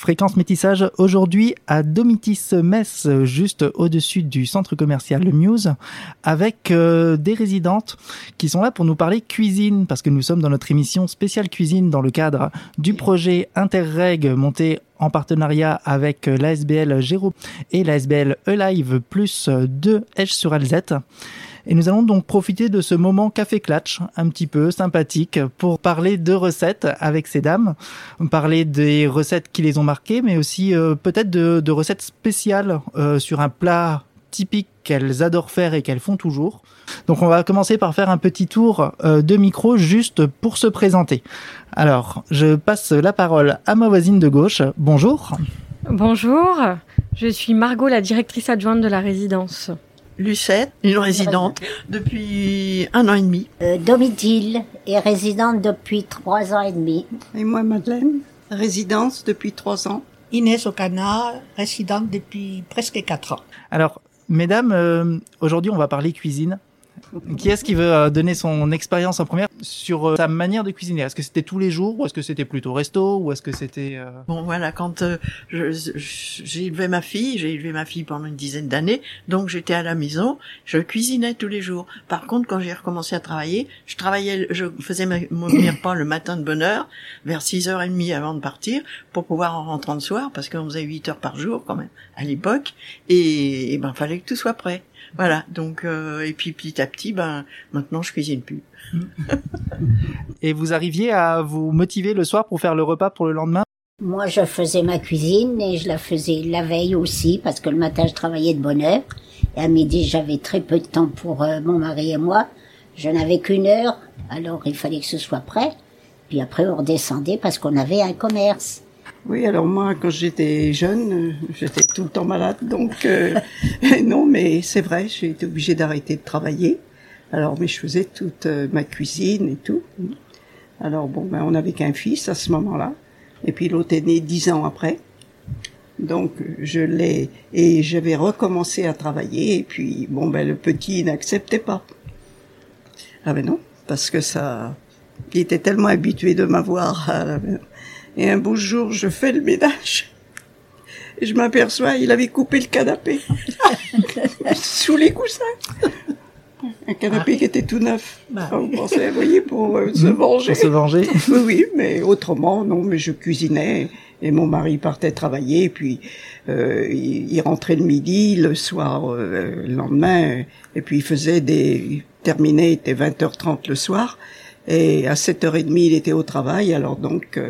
Fréquence métissage aujourd'hui à Domitis Metz, juste au-dessus du centre commercial Muse, avec euh, des résidentes qui sont là pour nous parler cuisine, parce que nous sommes dans notre émission spéciale cuisine dans le cadre du projet Interreg monté en partenariat avec l'ASBL Géro et l'ASBL Alive plus de H sur Alzette. Et nous allons donc profiter de ce moment café clatch, un petit peu sympathique, pour parler de recettes avec ces dames, parler des recettes qui les ont marquées, mais aussi euh, peut-être de, recettes spéciales euh, sur un plat typique qu'elles adorent faire et qu'elles font toujours. Donc on va commencer par faire un petit tour euh, de micro juste pour se présenter. Alors, je passe la parole à ma voisine de gauche. Bonjour. Bonjour, je suis Margot, la directrice adjointe de la résidence. Lucette, une résidente depuis un an et demi. Euh, Domitille est résidente depuis trois ans et demi. Et moi, Madeleine, résidence depuis trois ans. Inès Ocana, résidente depuis presque quatre ans. Alors, mesdames, euh, aujourd'hui, on va parler cuisine. Qui est-ce qui veut euh, donner son expérience en première sur euh, sa manière de cuisiner? Est-ce que c'était tous les jours ou est-ce que c'était plutôt resto ou est-ce que c'était euh, Bon voilà, quand j'ai élevé ma fille, j'ai élevé ma fille pendant une dizaine d'années, donc j'étais à la maison, je cuisinais tous les jours. Par contre, quand j'ai recommencé à travailler, je travaillais, je faisais mon repas le matin de bonne heure, vers 6h30 avant de partir, pour pouvoir en rentrer le soir, parce qu'on faisait 8 heures par jour quand même à l'époque, et, et ben fallait que tout soit prêt. Voilà, donc euh, et puis petit à petit, ben maintenant je cuisine plus. et vous arriviez à vous motiver le soir pour faire le repas pour le lendemain? Moi, je faisais ma cuisine et je la faisais la veille aussi parce que le matin je travaillais de bonne heure et à midi j'avais très peu de temps pour euh, mon mari et moi. Je n'avais qu'une heure, alors il fallait que ce soit prêt. Puis après on redescendait parce qu'on avait un commerce. Oui, alors moi, quand j'étais jeune, j'étais tout le temps malade, donc euh, non, mais c'est vrai, j'ai été obligée d'arrêter de travailler. Alors, mais je faisais toute euh, ma cuisine et tout. Alors bon, ben on n'avait qu'un fils à ce moment-là, et puis l'autre est né dix ans après. Donc je l'ai et j'avais recommencé à travailler et puis bon ben le petit n'acceptait pas. Ah ben non, parce que ça, il était tellement habitué de m'avoir et un beau jour, je fais le ménage. Et je m'aperçois, il avait coupé le canapé. Sous les coussins. Un canapé qui était tout neuf. Bah, vous pensez, vous voyez, pour euh, se venger. Pour se venger. oui, oui, mais autrement, non, mais je cuisinais. Et mon mari partait travailler, puis euh, il, rentrait le midi, le soir, euh, le lendemain, et puis il faisait des... Il terminait, il était 20h30 le soir, et à 7h30, il était au travail, alors donc...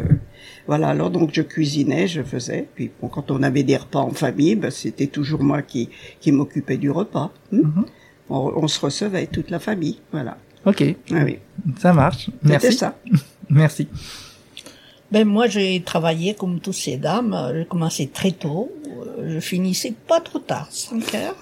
Euh, voilà, alors donc je cuisinais, je faisais. Puis bon, quand on avait des repas en famille, ben, c'était toujours moi qui, qui m'occupais du repas. Hmm. Mhm. on, se recevait toute la famille, voilà. Ok. Ah oui. Ça marche. Merci. ça. Merci. Ben moi j'ai travaillé comme tous ces dames. J'ai commencé très tôt. Je finissais pas trop tard, 5 heures.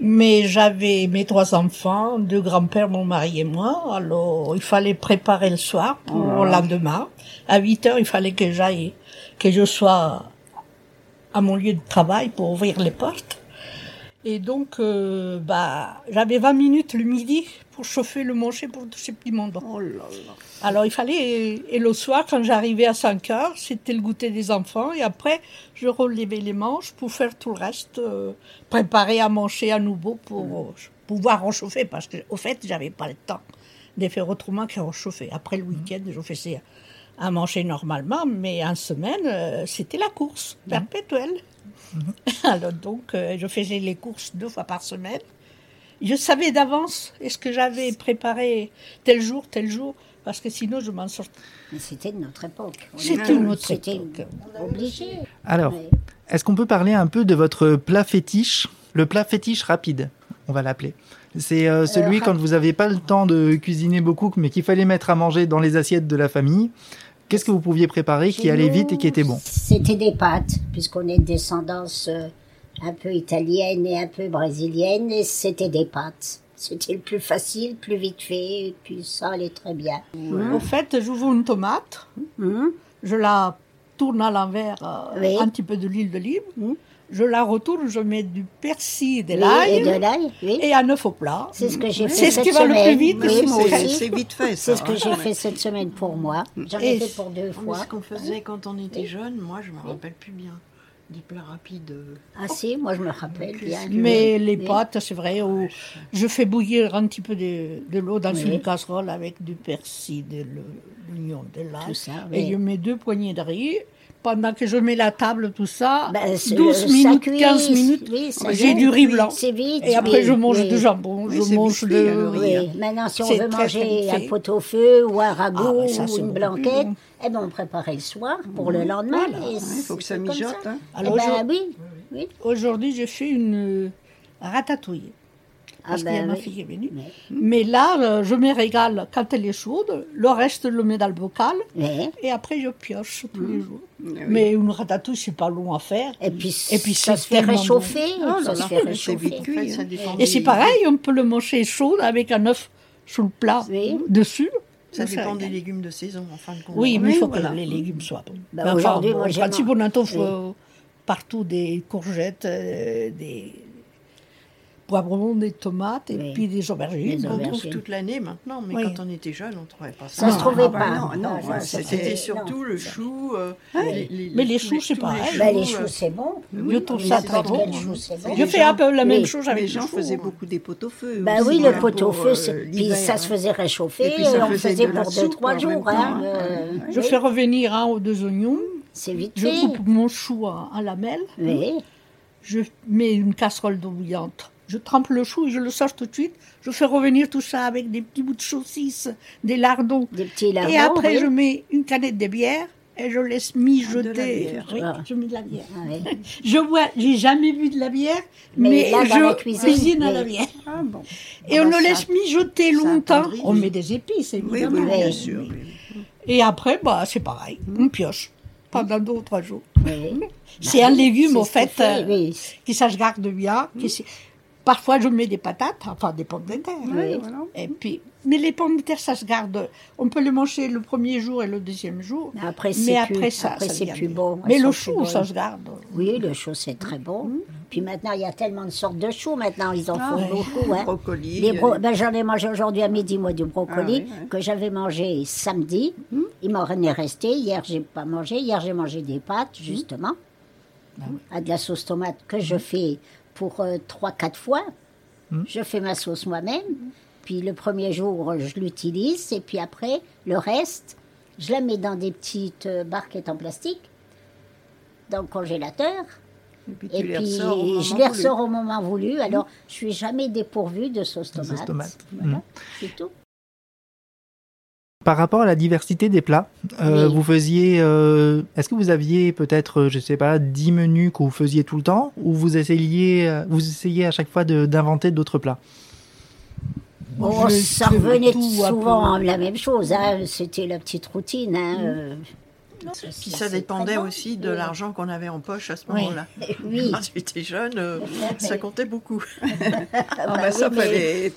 Mais j'avais mes trois enfants, deux grands-pères, mon mari et moi. Alors, il fallait préparer le soir pour oh le lendemain. À 8 heures, il fallait que j'aille, que je sois à mon lieu de travail pour ouvrir les portes. Et donc, euh, bah, j'avais 20 minutes le midi pour chauffer le manger pour tous ces petits monde. Oh là là. Alors, il fallait, et le soir, quand j'arrivais à 5 heures, c'était le goûter des enfants. Et après, je relevais les manches pour faire tout le reste, euh, préparer à manger à nouveau pour mm. pouvoir réchauffer. Parce qu'au fait, j'avais pas le temps de faire autrement que réchauffer. Après le week-end, je faisais à manger normalement, mais en semaine, euh, c'était la course mm. perpétuelle. Alors donc, euh, je faisais les courses deux fois par semaine. Je savais d'avance est-ce que j'avais préparé tel jour, tel jour, parce que sinon je m'en sortais. Mais c'était de notre époque. C'était notre époque. Obligé. Alors, est-ce qu'on peut parler un peu de votre plat fétiche Le plat fétiche rapide, on va l'appeler. C'est euh, celui euh, quand vous n'avez pas le temps de cuisiner beaucoup, mais qu'il fallait mettre à manger dans les assiettes de la famille. Qu'est-ce que vous pouviez préparer qui allait vite et qui était bon? C'était des pâtes, puisqu'on est de descendance euh, un peu italienne et un peu brésilienne, et c'était des pâtes. C'était le plus facile, plus vite fait, et puis ça allait très bien. Au fait, j'ouvre une tomate, hum. je la tourne à l'envers, euh, un petit peu de l'huile d'olive, hum. je la retourne, je mets du persil, de Oui, l'ail et de l'ail, oui. et un œuf au plat. C'est ce que j'ai C'est fait ce cette qui va le semaine. plus vite, Oui, c'est- c'est-. C'est vite fait, ça. C'est ce que j'ai fait cette semaine pour moi. J'en ai fait pour deux fois. ce qu'on faisait quand on était jeune, moi je me rappelle plus bien. Des plats rapides. Ah si, moi je me rappelle bien. Mais les pâtes, c'est vrai, où je fais bouillir un petit peu de, de l'eau dans Oui. une casserole avec du persil, de l'oignon, de l'ail. Et oui. je mets deux poignées de riz. Pendant que je mets la table, tout ça, Ben, c'est- 12 ça minutes, cuit, 15 minutes, oui, j'ai du riz blanc. Vite. Et après, oui, je mange oui. du jambon, Oui, je mange de... le riz. Oui, maintenant si on veut très, très manger un fait. pot-au-feu ou un ragoût Ah, ben, ça, c'est ou une blanquette, bon. eh ben on préparait le soir pour le lendemain. Voilà. et Il faut que ça mijote. ça. hein. Eh ben je- oui, oui. Aujourd'hui, j'ai fait une euh, ratatouille. Ah Parce qu'il y a ben ma oui. fille qui est venue. Oui. Mais là, euh, je me régale quand elle est chaude. Le reste, je le mets dans le bocal. Oui. Et après, je pioche tous Mmh. les jours. Oui. Mais une ratatouille, c'est pas long à faire. Et puis, Et puis, ça c'est se fait réchauffer. bon. Oh ça là se fait réchauffer. en fait, hein. Et c'est pareil, on peut le manger chaud avec un œuf sur le plat Oui. dessus. Ça Ça dépend des légumes de saison, en fin de compte. Oui, mais il faut voilà. que les légumes soient bons. Bah, Enfin, aujourd'hui, bon, moi, Oui. euh, partout des courgettes, euh, des poivrons, des tomates et Oui. puis des aubergines. On trouve toute l'année maintenant, mais Oui. quand on était jeune, on trouvait pas ça. Ça se Non, trouvait ah bah pas. non, non, ouais, ça, c'était- surtout le chou. euh. Mais les choux, c'est pareil. Ben, les euh, choux, c'est bon. Je trouve ça très bon. Je fais un peu la même chose avec Les le gens faisaient beaucoup des pot-au-feu. Ben aussi, oui, le hein, pot-au-feu, euh, puis ça se hein. faisait réchauffer, Et puis ça on faisait pour deux, trois jours. hein, hein. euh, Je fais revenir un ou deux oignons. C'est vite Je coupe mon chou en, en lamelles. Oui, Je mets une casserole d'eau bouillante. Je trempe le chou et je le sors tout de suite. Je fais revenir tout ça avec des petits bouts de saucisse, des lardons. des petits lardons. et après, oui. je mets une canette de bière et je laisse Ah, mijoter. bière. Oui, Ah. je mets de la bière. Ah, oui. Je bois, j'ai jamais bu de la bière, Mais mais, là, dans je la cuisine, à la bière. Ah bon. Et Ah on bah, le laisse mijoter longtemps. On met des épices, évidemment. oui, bien sûr. oui. Et après, bah, c'est pareil. On pioche pendant deux ou trois jours. Oui. C'est un légume, au ce qu'il fait, euh, oui. qui ça se garde bien. qui Parfois, je mets des patates, enfin des pommes de terre. Oui. Voilà. Et puis, mais les pommes de terre, ça se garde. On peut les manger le premier jour et le deuxième jour. Mais après, mais c'est après, plus, ça, après, ça c'est plus bon. Mais le chou, ça se garde. Oui, le chou, c'est très bon. Puis maintenant, il y a tellement de sortes de choux. Maintenant, ils en Ah, font ouais. beaucoup. Hein. Brocoli. Les bro- euh, ben, J'en ai mangé aujourd'hui à midi, moi, du brocoli, Ah oui, que j'avais mangé samedi. Il m'en est resté. Hier, j'ai pas mangé. Hier, j'ai mangé des pâtes, justement, à de la sauce tomate que je fais pour euh, trois, quatre fois. Je fais ma sauce moi-même. Puis le premier jour, je l'utilise. Et puis après, le reste, je la mets dans des petites euh, barquettes en plastique, dans le congélateur. Et puis, Et je les voulu. ressors au moment voulu. Alors, je suis jamais dépourvue de sauce De tomate. sauce tomate. Voilà, Mm. c'est tout. Par rapport à la diversité des plats, euh, Oui. vous faisiez. euh, Est-ce que vous aviez peut-être, euh, je sais pas, 10 menus que vous faisiez tout le temps ou vous essayiez, vous essayez à chaque fois de- d'inventer d'autres plats? Oh, je ça revenait souvent peu. la même chose. hein. C'était la petite routine. hein. Puis ça dépendait aussi de l'argent qu'on avait en poche à ce moment-là. Oui. Quand j'étais jeune, euh, ça comptait beaucoup. Ah, bah, ça oui,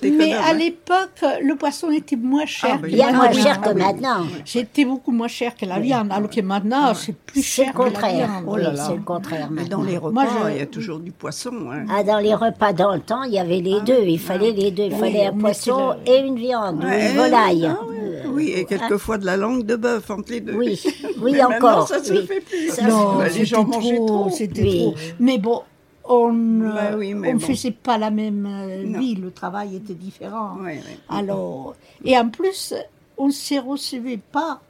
mais- à hein. l'époque, le poisson était moins cher. Ah, bah, que Bien moins maintenant. cher que Ah maintenant. C'était beaucoup moins cher que la viande, alors que maintenant, c'est plus C'est cher le que la contraire. viande. Oh là Oui, là. c'est le contraire Mais dans les repas, Moi, je- il y a toujours du poisson. hein. Ah, dans les repas dans le temps, il y avait les deux. Il fallait les deux. Il Oui, fallait un on poisson et une viande une volaille. Ah ouais, Euh, oui, et quelquefois de la langue de bœuf entre les deux. Oui, oui Mais encore. ça se oui. fait plus. Ça, Non, Bah, les gens mangeaient trop. C'était Oui. trop. Mais bon, on ne Bah oui, on bon. faisait pas la même euh, Non. vie. Le travail était différent. Ouais, ouais. Alors, et en plus, on ne se recevait pas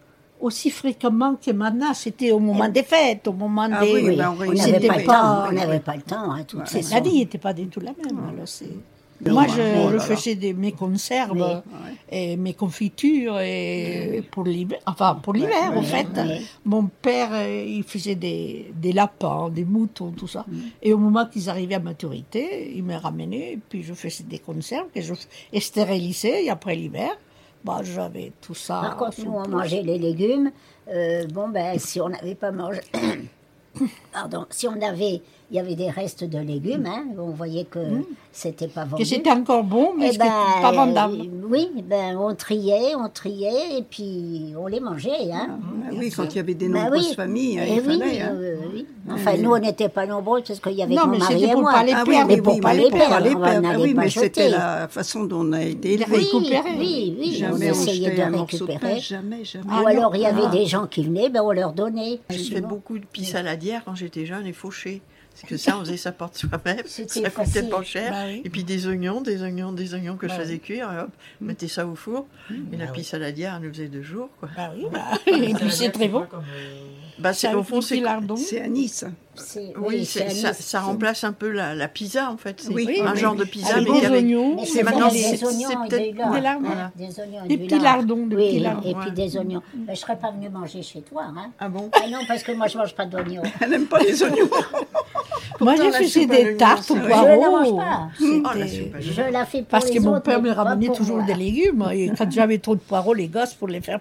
aussi fréquemment que maintenant. C'était au moment des fêtes, au moment Ah des. oui, Oui, on n'avait pas pas. le temps. On Oui, n'avait oui. pas le temps. Hein, toute C'est- façon. La vie n'était pas du tout la même. alors c'est- Oui, Moi, je, je faisais des, mes conserves Oui. et mes confitures et pour l'hiver. Enfin, pour l'hiver, en fait. Mon père, euh, il faisait des, des lapins, des moutons, tout ça. Et au moment qu'ils arrivaient à maturité, il me ramenait, et puis je faisais des conserves que je stérilisais, et après l'hiver, bah, j'avais tout ça. Par contre, nous, on mangeait les légumes. Euh, bon, ben, si on n'avait pas mangé, pardon, si on avait, il y avait des restes de légumes, hein, on voyait que c'était pas vendu. Que c'était encore bon, mais Eh c'était ben, pas vendable. euh, oui, ben on triait, on triait et puis on les mangeait, hein. Ah oui, quand il y avait des Ben nombreuses oui. familles, hein, Eh il oui, fallait. hein. euh, oui. Enfin, nous, on n'était pas nombreux parce qu'il y avait Non, mon mais mari et pour moi. pas les Ah perdre, mais pour pas les pour perdre, on n'allait Ah oui, pas c'était la façon dont on a été élevés. Oui, oui, Jamais on essayait de récupérer. jamais, jamais. Ah Ou alors il y avait Ah. des gens qui venaient, ben on leur donnait. J'ai fait beaucoup de pis saladières quand j'étais jeune et fauchées. Parce que ça, on faisait sa porte soi-même. Ça coûtait pas cher. Bah oui. Et puis des oignons, des oignons, des oignons que Bah je faisais oui. cuire. Et hop, Mm. mettez ça au four. Et la pis saladière, elle nous faisait deux jours. Quoi. Bah oui, bah, et puis c'est très bon. Bah, c'est, au fond, c'est. lardon. C'est à Nice. Oui, à ça, Nice. ça remplace un peu la, la pizza en fait. C'est Oui, un oui, genre oui. de pizza, Avec mais des avait- oignons, Mais c'est maintenant, des c'est- oignons c'est et peut-être- du lard. Des lardons. Voilà. Des oignons et Des petits lard. lardons, des oui, petits lardons. et puis Ouais. des oignons. Mais je serais pas venue manger chez toi, hein. Ah bon? Ah non, parce que moi je mange pas d'oignons. Elle n'aime pas les oignons. Moi, j'ai la fait des tartes au c'est- Je poireau. ne mange pas. Oh, la soupe Je la fais pour Parce les que mon autres, père me ramenait toujours moi. des légumes. Et quand j'avais trop de poireaux, les gosses, pour les faire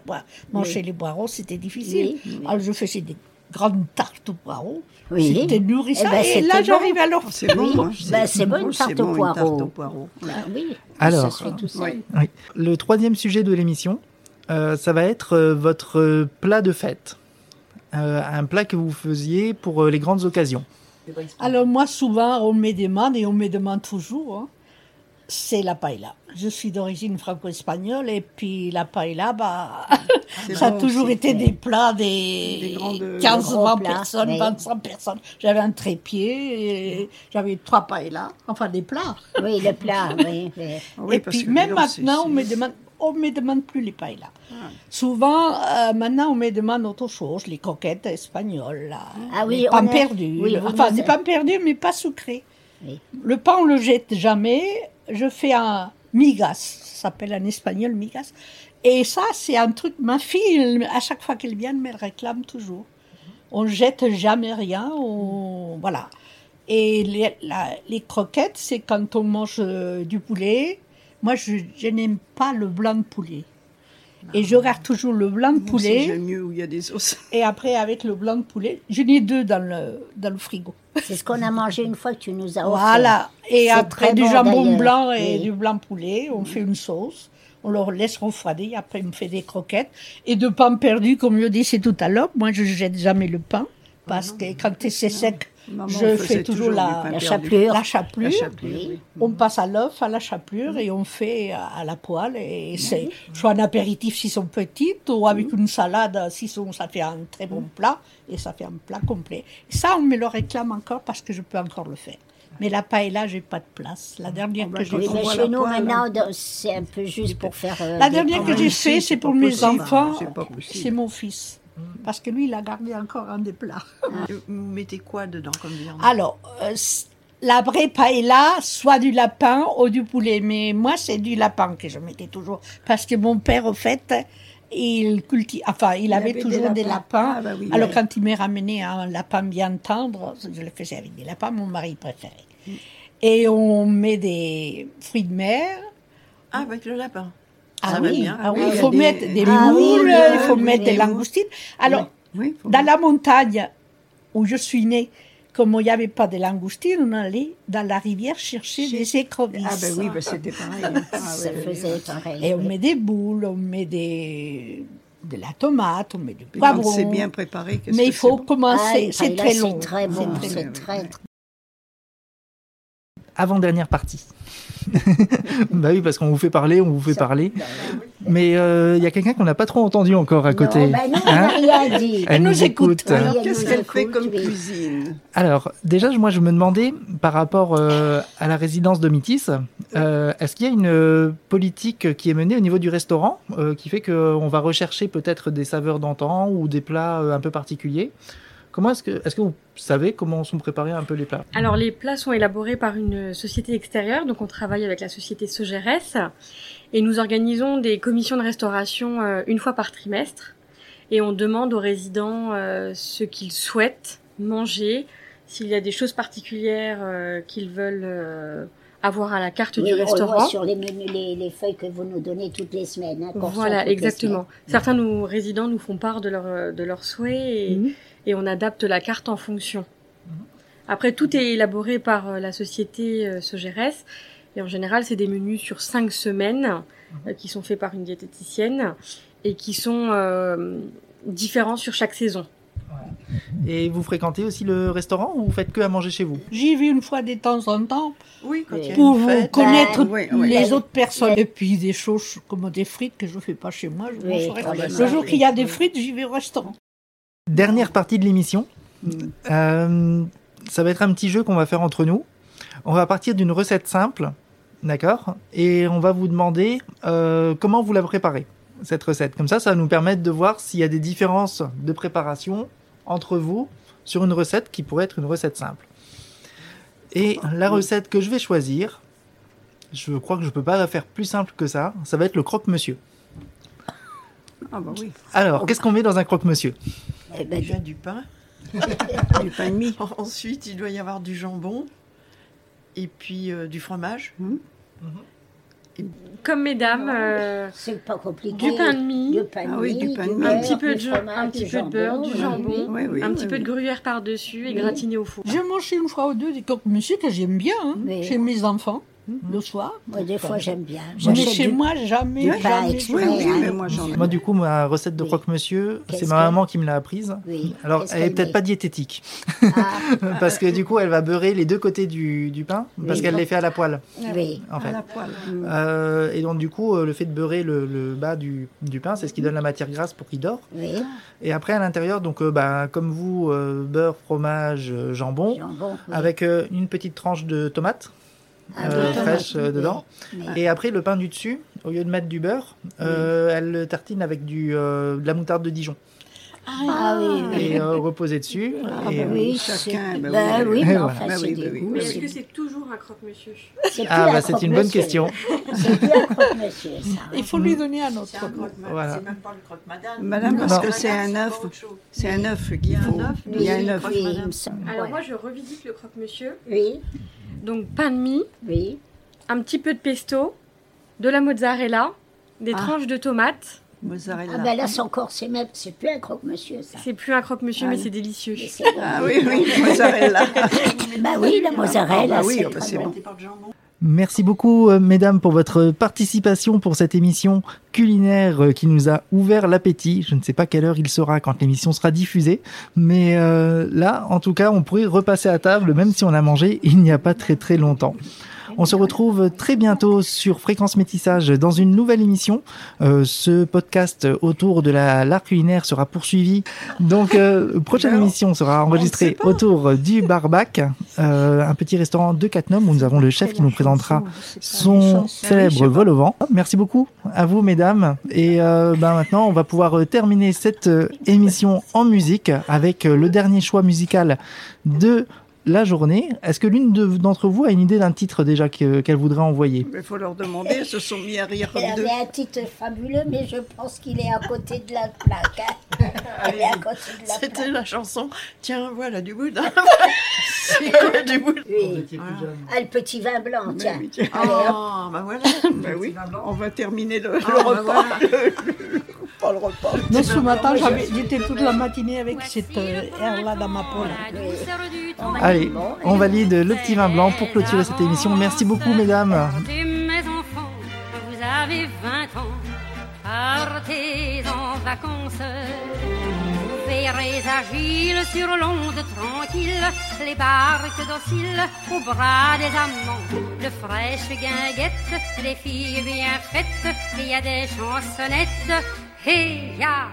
manger les poireaux, c'était difficile. Oui, oui. Alors, je faisais des grandes tartes aux poireaux. Oui. C'était nourrissant. Eh ben, et là, bon. j'arrive à leur C'est bon. Oui, hein. bah, c'est bon, une C'est tarte bon, aux une poireaux. tarte aux poireaux. Ah oui, Alors. Oui. Oui. Le troisième sujet de l'émission, euh, ça va être euh, votre euh, plat de fête. Euh, un plat que vous faisiez pour euh, les grandes occasions. Alors moi, souvent, on me demande, et on me demande toujours, hein, c'est la paella. Je suis d'origine franco-espagnole, et puis la paella, bah, ça a toujours été des plats des, Des grandes- 15, gros 20 plats, personnes, oui. 25 personnes. J'avais un trépied, et j'avais trois paellas, enfin des plats. Oui, le plat, oui. oui. Oui, et parce puis que même maintenant, on me demande, on me demande plus les paellas. Souvent, euh, maintenant, on me demande autre chose, les coquettes espagnoles, là. Ah oui, les pains a- perdus. oui, enfin, des pains perdus, mais pas sucrés. Oui. Le pain, on le jette jamais. Je fais un migas, ça s'appelle en espagnol migas. Et ça, c'est un truc, ma fille, à chaque fois qu'elle vient, elle me réclame toujours. On jette jamais rien, on... voilà. Et les, la- les croquettes, c'est quand on mange euh, du poulet. Moi, je, je n'aime pas le blanc de poulet. Et je garde toujours le blanc de poulet. J'aime mieux où il y a des os. Et après, avec le blanc de poulet, j'en ai deux dans le, dans le frigo. C'est ce qu'on a mangé une fois que tu nous as offert. Voilà. Et C'est après, du bon, jambon d'ailleurs. blanc et Oui. du blanc poulet, on fait une sauce. On leur laisse refroidir. Après, on fait des croquettes. Et de pain perdu, comme je disais tout à l'heure. Moi, je jette jamais le pain. Parce que quand c'est sec, Maman je fais toujours la, La chapelure. la chapelure. La chapelure, oui. On passe à l'œuf, à la chapelure et on fait à la poêle. Et c'est soit un apéritif si sont petites ou avec une salade si sont, ça fait un très bon plat et ça fait un plat complet. Ça, on me le réclame encore parce que je peux encore le faire. Mais la paella, j'ai pas de place. La dernière bah, que j'ai voit chez nous maintenant, de- c'est un peu juste pour faire. euh, La dernière que j'ai ici, fait, c'est pour mes enfants. C'est mon fils. Parce que lui, il a gardé encore un des plats. Vous mettez quoi dedans comme viande? Alors, euh, la vraie paella, soit du lapin ou du poulet. Mais moi, c'est du lapin que je mettais toujours. Parce que mon père, au fait, il cultive, enfin, il, avait, avait toujours des lapins. lapins. Ah, bah oui, Alors, ouais. quand il m'est ramené un lapin bien tendre, je le faisais avec des lapins, mon mari préféré. Et on met des fruits de mer. Ah, avec le lapin. Ah Ça va oui, bien. ah oui, il faut des- mettre des Ah moules, oui, il faut oui, mettre des langoustines. Alors, Oui, dans la montagne où je suis née, comme il n'y avait pas de langoustines, on allait dans la rivière chercher des écrevisses. Ah ben oui, ben c'était pareil. hein. Ah, Ça faisait pareil. Et on met des boules, on met des, de la tomate, on met du poivron. c'est bien préparé, Mais il faut bon. commencer, Ah, c'est très long. C'est très bon, C'est très très, Avant-dernière partie. bah oui, parce qu'on vous fait parler, on vous fait parler. Mais euh, il y a quelqu'un qu'on n'a pas trop entendu encore à côté. Non, bah non, on Hein rien dit. Elle nous écoute. Alors elle qu'est-ce qu'elle fait comme oui. cuisine Alors, déjà, moi, je me demandais, par rapport euh, à la résidence de Métis, euh, est-ce qu'il y a une euh, politique qui est menée au niveau du restaurant euh, qui fait qu'on va rechercher peut-être des saveurs d'antan ou des plats euh, un peu particuliers? Comment est-ce que, est-ce que vous savez comment sont préparés un peu les plats? Alors les plats sont élaborés par une société extérieure, donc on travaille avec la société Sogeres et nous organisons des commissions de restauration euh, une fois par trimestre et on demande aux résidents euh, ce qu'ils souhaitent manger, s'il y a des choses particulières euh, qu'ils veulent euh, avoir à la carte Oui, du on le voit restaurant. sur les menus, les, les feuilles que vous nous donnez toutes les semaines. hein, Voilà, exactement. Certains nous résidents nous font part de leurs de leurs souhaits et, Mhm. Et on adapte la carte en fonction. Après, tout est élaboré par euh, la société euh, Sogeres et en général, c'est des menus sur cinq semaines euh, qui sont faits par une diététicienne et qui sont euh, différents sur chaque saison. Et vous fréquentez aussi le restaurant ou vous faites que à manger chez vous? J'y vais une fois de temps en temps Oui, quand il y a pour vous fête. connaître oui, oui. les autres personnes. Et puis des choses comme des frites que je fais pas chez moi, je Oui. Le jour qu'il y a des frites, j'y vais au restaurant. Dernière partie de l'émission. Euh, ça va être un petit jeu qu'on va faire entre nous. On va partir d'une recette simple, d'accord? Et on va vous demander euh, comment vous la préparez, cette recette? Comme ça, ça va nous permettre de voir s'il y a des différences de préparation entre vous sur une recette qui pourrait être une recette simple. Et la recette que je vais choisir, je crois que je peux pas la faire plus simple que ça, ça va être le croque-monsieur. Ah bah oui, Alors, qu'est-ce qu'on met dans un croque-monsieur? Eh ben, Déjà du pain. du pain de mie. Ensuite, il doit y avoir du jambon et puis euh, du fromage. Comme mesdames, euh, c'est pas compliqué. du pain de mie, Du pain de Ah oui, mie, du pain de du mie. un petit peu de, fromage, un petit peu de beurre, du jambon, Oui, oui, un oui, petit peu de gruyère par-dessus et Oui. gratiné au four. J'ai mangé une fois ou deux des croque-monsieur que j'aime bien hein, chez mes enfants le soir. Moi, des fois, j'aime bien. Mais chez du- moi, jamais, du pain exprès. Oui, oui, hein. mais moi. Moi, du coup, ma recette de Oui. croque-monsieur, c'est ma que- maman qui me l'a apprise. Oui. Alors, elle est peut-être pas diététique, Ah, parce que du coup, elle va beurrer les deux côtés du, du pain, parce qu'elle les fait à la poêle, oui. en À fait. la poêle. Euh, et donc, du coup, euh, le fait de beurrer le, le bas du, du pain, c'est ce qui donne la matière grasse pour qu'il dort. Oui. Et après, à l'intérieur, donc, euh, bah, comme vous, euh, beurre, fromage, jambon, Jambon, oui. avec euh, une petite tranche de tomate Ah, euh, fraîche euh, dedans. oui. Et après, le pain du dessus, au lieu de mettre du beurre, euh, elle le tartine avec du, de la moutarde de Dijon. Ah oui, oui. Et euh, reposer dessus. Ah et, bah euh, oui, c'est- chacun, bah bah oui. mais voilà. enfin, Bah oui, bah oui. Mais est-ce que c'est toujours un croque-monsieur Ah, bah, un c'est une bonne question. C'est plus un croque-monsieur, ça. Il faut lui donner un autre. C'est. Voilà. C'est même pas le croque-madame. Madame, parce Non. que c'est un œuf. C'est un œuf Il y qu'il a faut. un œuf, Il y a un. Alors moi, je revisite le croque-monsieur. Oui, Donc pain de mie, oui. un petit peu de pesto, de la mozzarella, des Ah. tranches de tomates. Mozzarella. Ah ben là, c'est encore, c'est même, c'est plus un croque-monsieur, ça. C'est plus un croque-monsieur, Ah mais non. c'est délicieux. Mais c'est Ah oui, oui, mozzarella. Bah oui, la mozzarella, Ah bah oui, c'est ah bah bon. bon. Merci beaucoup, euh, mesdames, pour votre participation pour cette émission culinaire euh, qui nous a ouvert l'appétit. Je ne sais pas quelle heure il sera quand l'émission sera diffusée, mais euh, là, en tout cas, on pourrait repasser à table, même si on a mangé il n'y a pas très très longtemps. On se retrouve très bientôt sur Fréquence Métissage dans une nouvelle émission. Euh, ce podcast autour de la l'art culinaire sera poursuivi. Donc, euh, prochaine émission sera enregistrée autour du Barbac, euh, un petit restaurant de Catnum où nous avons le chef qui nous présentera son célèbre vol au vent. Merci beaucoup à vous, mesdames. Et euh, ben maintenant, on va pouvoir euh, terminer cette euh, émission en musique avec le dernier choix musical de la journée. Est-ce que l'une de- d'entre vous a une idée d'un titre déjà que- qu'elle voudrait envoyer? Il faut leur demander, elles se sont mis à rire Il comme deux. avait un titre fabuleux, mais je pense qu'il est à côté de la plaque. hein. Il est à côté de la C'était la chanson. Tiens, voilà du boudin. C'est quoi du boudin Oui. Voilà. Ah, le petit vin blanc, tiens. oui, tiens. Oh, bah voilà. Bah oui, on va terminer le, le Ah, bah repas. voilà. Pas le repas. Mais ce matin, j'avais- j'étais toute la matinée avec cette euh, air-là dans ma peau. là. Allez, on valide le petit vin blanc pour clôturer cette émission. Merci beaucoup, mesdames. Mes enfants, vous avez 20 ans, partez en vacances. Vous verrez agiles sur l'onde tranquille, les barques dociles au bras des amants, de fraîches guinguettes, des filles bien faites, il y a des chansonnettes, et y a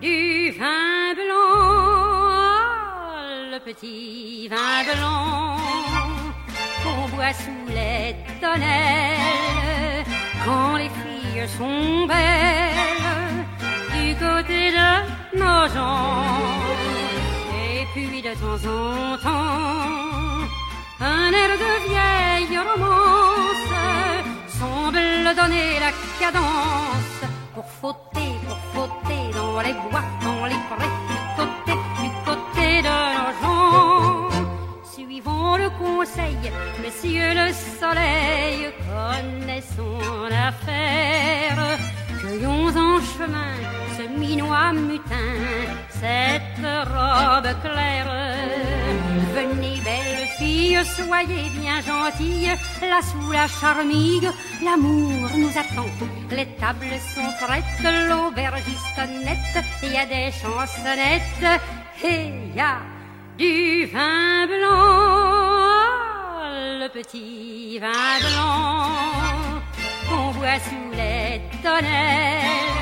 du vin blanc, le petit vin blanc qu'on boit sous les tonnelles. Quand les filles sont belles du côté de nos gens. Et puis de temps en temps, un air de vieille romance semble donner la cadence mutin, cette robe claire. Venez, belle fille, soyez bien gentille. Là sous la charmille, l'amour nous attend. Les tables sont prêtes, l'aubergiste nette. Il y a des chansonnettes et il y a du vin blanc. Le petit vin blanc qu'on voit sous les tonnelles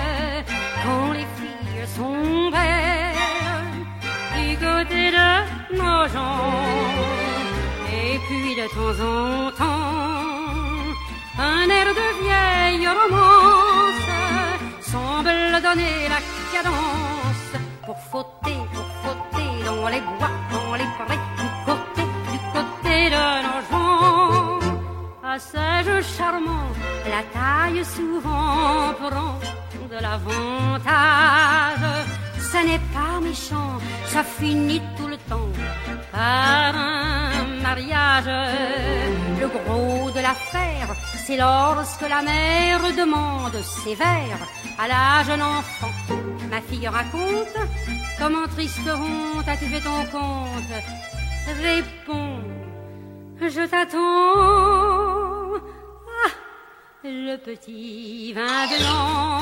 du côté de nos gens. Et puis de temps en temps, un air de vieille romance semble donner la cadence pour fauter, pour fauter dans les bois, dans les prés, du côté, du côté de nos gens. Passage charmant, la taille souvent prend de l'avantage. Ce n'est pas méchant, ça finit tout le temps par un mariage. Le gros de l'affaire, c'est lorsque la mère demande sévère à la jeune enfant. Ma fille raconte comment triste honte as-tu fait ton compte? Réponds, je t'attends. Le petit vin blanc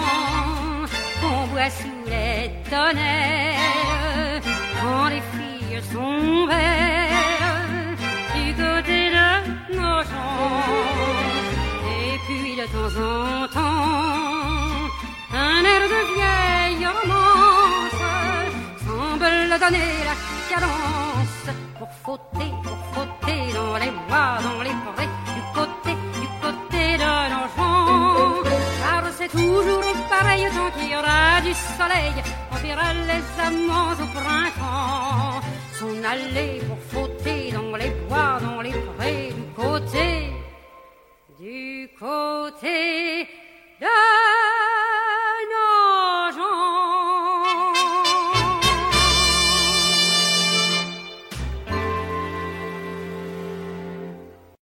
qu'on boit sous les tonnelles quand les filles sont belles du côté de nos champs. Et puis de temps en temps, un air de vieille romance semble donner la cadence pour fauter, pour fauter dans les bois, dans les forêts, c'est toujours pareil tant qu'il y aura du soleil, on verra les amants au printemps. S'en aller pour fauter dans les bois, dans les forêts, du côté, du côté